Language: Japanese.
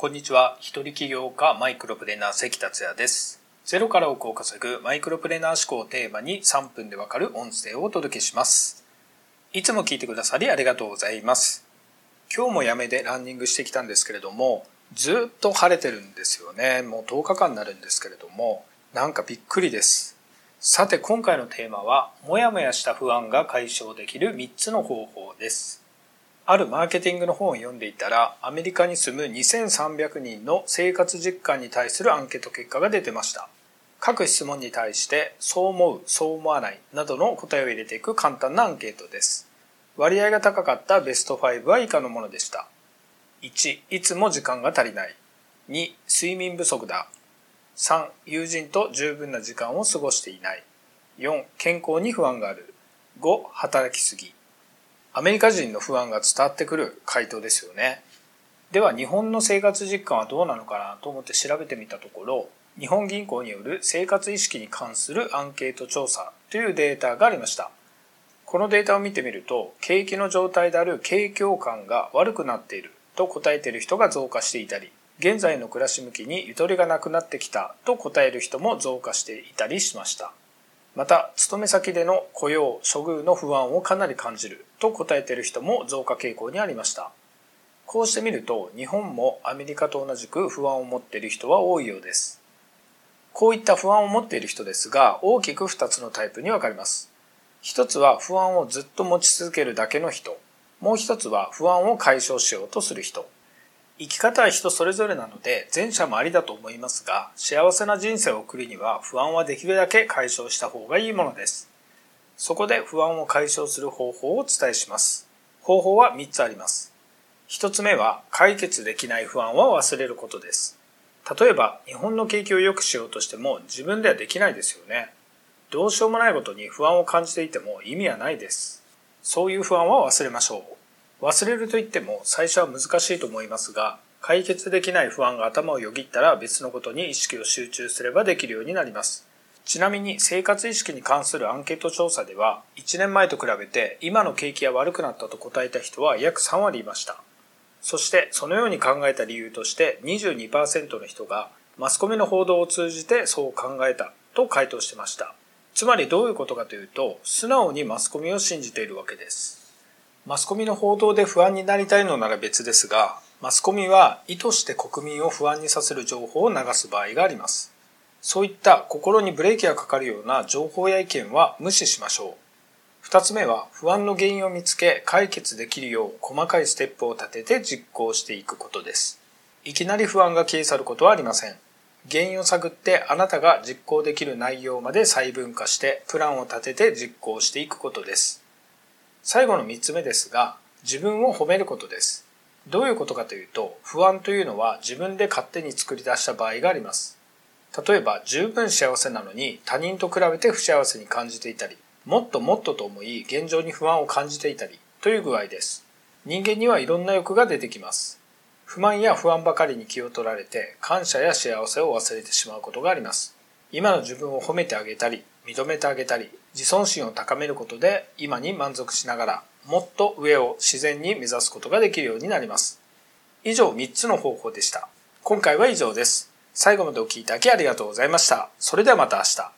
こんにちは。一人起業家マイクロプレーナー関達也です。ゼロから億を稼ぐマイクロプレーナー思考をテーマに3分でわかる音声をお届けします。いつも聞いてくださりありがとうございます。今日もやめでランニングしてきたんですけれども、ずっと晴れてるんですよね。もう10日間になるんですけれども、なんかびっくりです。さて今回のテーマは、もやもやした不安が解消できる3つの方法です。あるマーケティングの本を読んでいたら、アメリカに住む2300人の生活実感に対するアンケート結果が出てました。各質問に対して、そう思う、そう思わないなどの答えを入れていく簡単なアンケートです。割合が高かったベスト5は以下のものでした。1、いつも時間が足りない。2、睡眠不足だ。3、友人と十分な時間を過ごしていない。4、健康に不安がある。5、働きすぎ。アメリカ人の不安が伝わってくる回答ですよね。では日本の生活実感はどうなのかなと思って調べてみたところ、日本銀行による生活意識に関するアンケート調査というデータがありました。このデータを見てみると、景気の状態である景況感が悪くなっていると答えている人が増加していたり、現在の暮らし向きにゆとりがなくなってきたと答える人も増加していたりしました。また、勤め先での雇用、処遇の不安をかなり感じると答えている人も増加傾向にありました。こうしてみると、日本もアメリカと同じく不安を持っている人は多いようです。こういった不安を持っている人ですが、大きく2つのタイプに分かれます。一つは不安をずっと持ち続けるだけの人。もう一つは不安を解消しようとする人。生き方は人それぞれなので前者もありだと思いますが幸せな人生を送るには不安はできるだけ解消した方がいいものです。そこで不安を解消する方法をお伝えします。方法は3つあります。1つ目は解決できない不安は忘れることです。例えば日本の景気を良くしようとしても自分ではできないですよね。どうしようもないことに不安を感じていても意味はないです。そういう不安は忘れましょう。忘れると言っても最初は難しいと思いますが解決できない不安が頭をよぎったら別のことに意識を集中すればできるようになります。ちなみに生活意識に関するアンケート調査では1年前と比べて今の景気が悪くなったと答えた人は約3割いました。そしてそのように考えた理由として22%の人がマスコミの報道を通じてそう考えたと回答してました。つまりどういうことかというと素直にマスコミを信じているわけです。マスコミの報道で不安になりたいのなら別ですが、マスコミは意図して国民を不安にさせる情報を流す場合があります。そういった心にブレーキがかかるような情報や意見は無視しましょう。二つ目は不安の原因を見つけ解決できるよう細かいステップを立てて実行していくことです。いきなり不安が消え去ることはありません。原因を探ってあなたが実行できる内容まで細分化してプランを立てて実行していくことです。最後の3つ目ですが、自分を褒めることです。どういうことかというと、不安というのは自分で勝手に作り出した場合があります。例えば、十分幸せなのに他人と比べて不幸せに感じていたり、もっともっとと思い現状に不安を感じていたりという具合です。人間にはいろんな欲が出てきます。不満や不安ばかりに気を取られて感謝や幸せを忘れてしまうことがあります。今の自分を褒めてあげたり、認めてあげたり、自尊心を高めることで今に満足しながらもっと上を自然に目指すことができるようになります。以上3つの方法でした。今回は以上です。最後までお聴きいただきありがとうございました。それではまた明日。